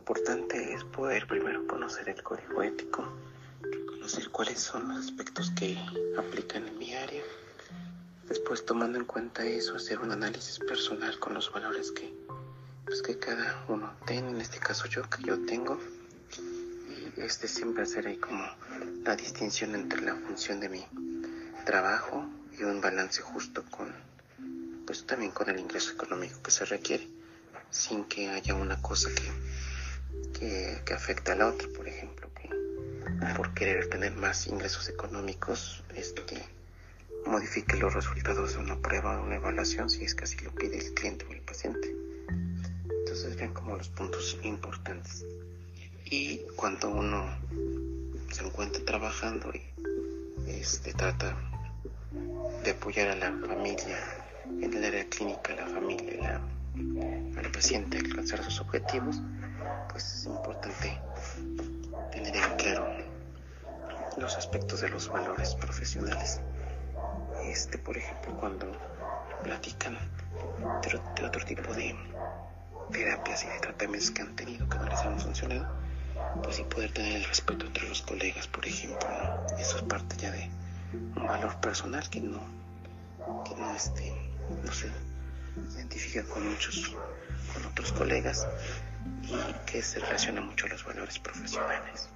poder primero conocer el código ético, conocer cuáles son los aspectos que aplican en mi área, después tomando en cuenta eso, hacer un análisis personal con los valores que, pues, que cada uno tiene, en este caso yo, que yo tengo, y este siempre hacer ahí como la distinción entre la función de mi trabajo y un balance justo con, pues también con el ingreso económico que se requiere, sin que haya una cosa que que, que afecta a la otra, por ejemplo, que por querer tener más ingresos económicos, este, modifique los resultados de una prueba o una evaluación si es que así lo pide el cliente o el paciente. Entonces vean como los puntos importantes. Y cuando uno se encuentra trabajando y este, trata de apoyar a la familia en el área clínica, la familia, la, al paciente a alcanzar sus objetivos, pues es importante tener en claro los aspectos de los valores profesionales. Este, por ejemplo, cuando platican de, otro tipo de terapias y de tratamientos que han tenido que no les han funcionado, pues sí poder tener el respeto entre los colegas, por ejemplo, eso es parte ya de un valor personal que no, que no, este, no se identifica con muchos, con otros colegas y que se relaciona mucho a los valores profesionales.